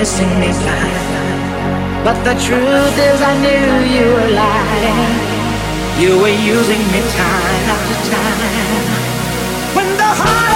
me fine. But the truth is I knew you were lying. You were using me time after time. When the heart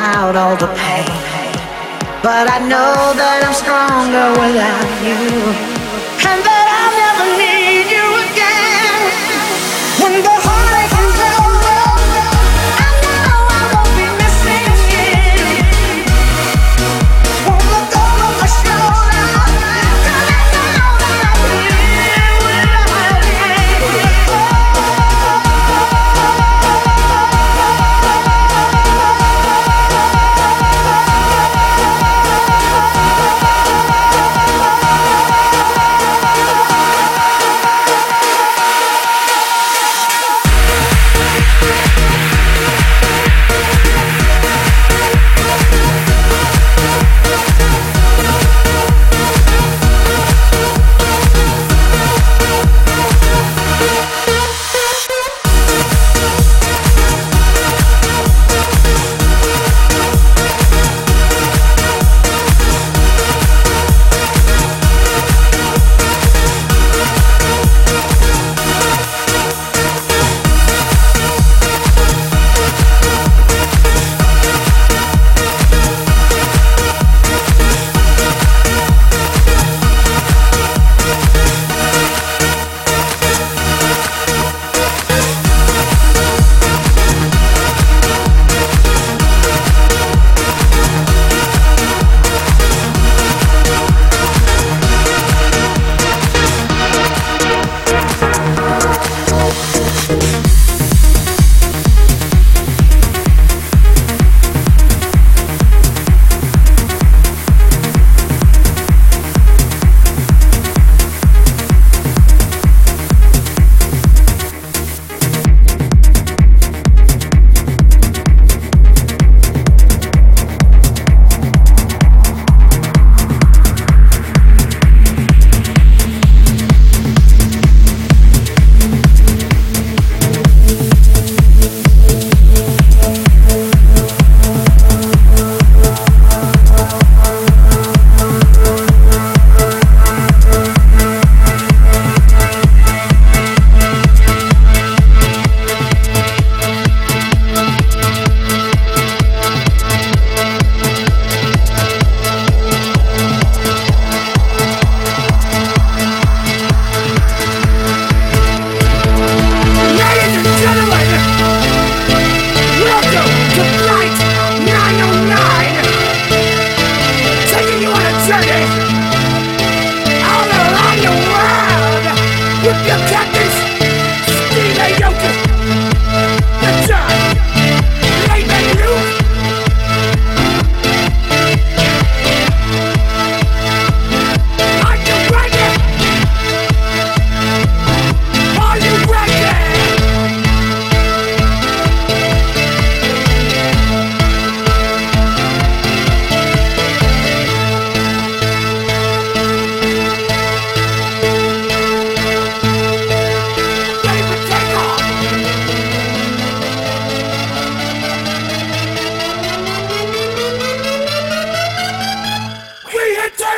out all the pain. But I know that I'm stronger without you, and that I'll never need.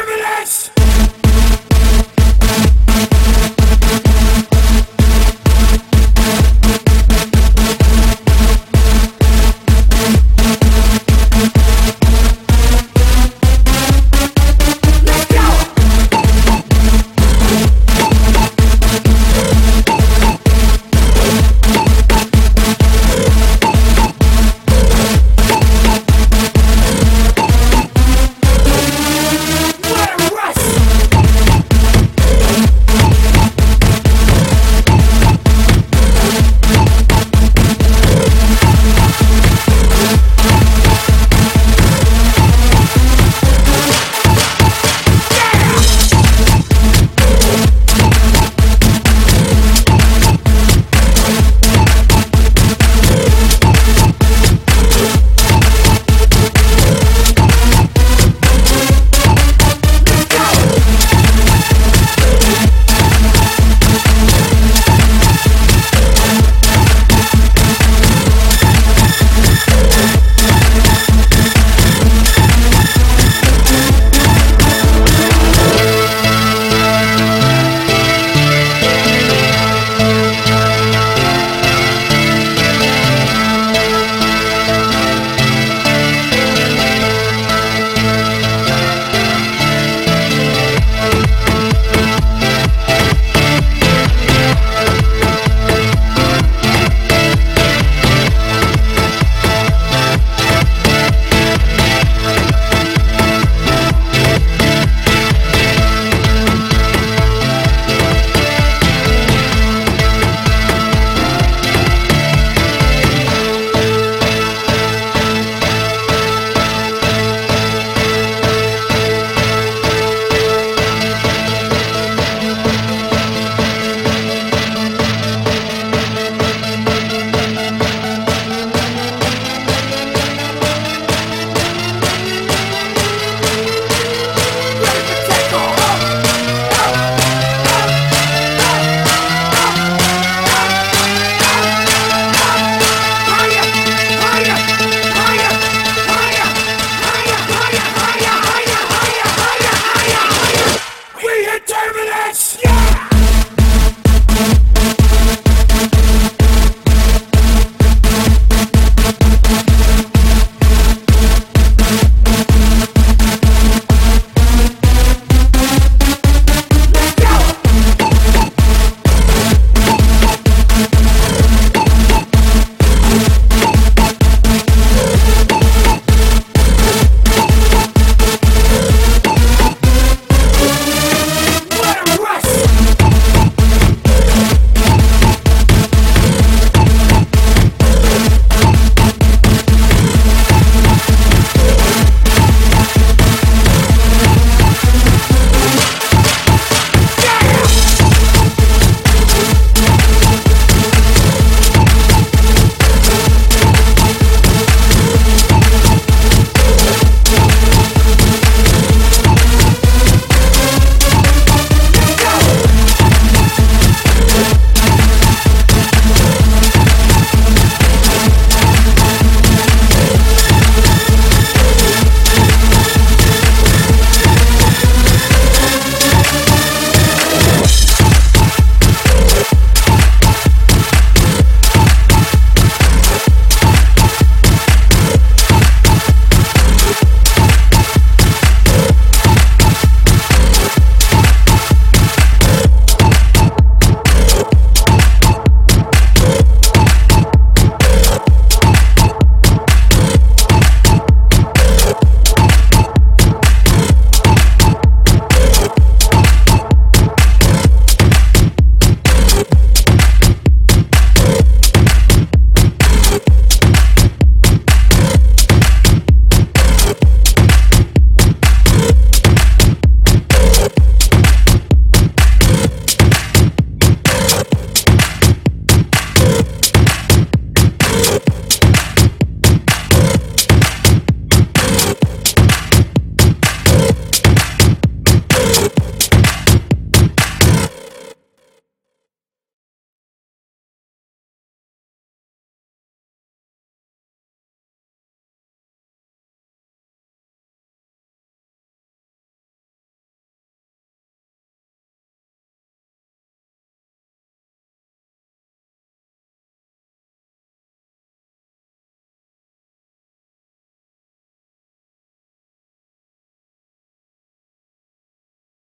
Minutes!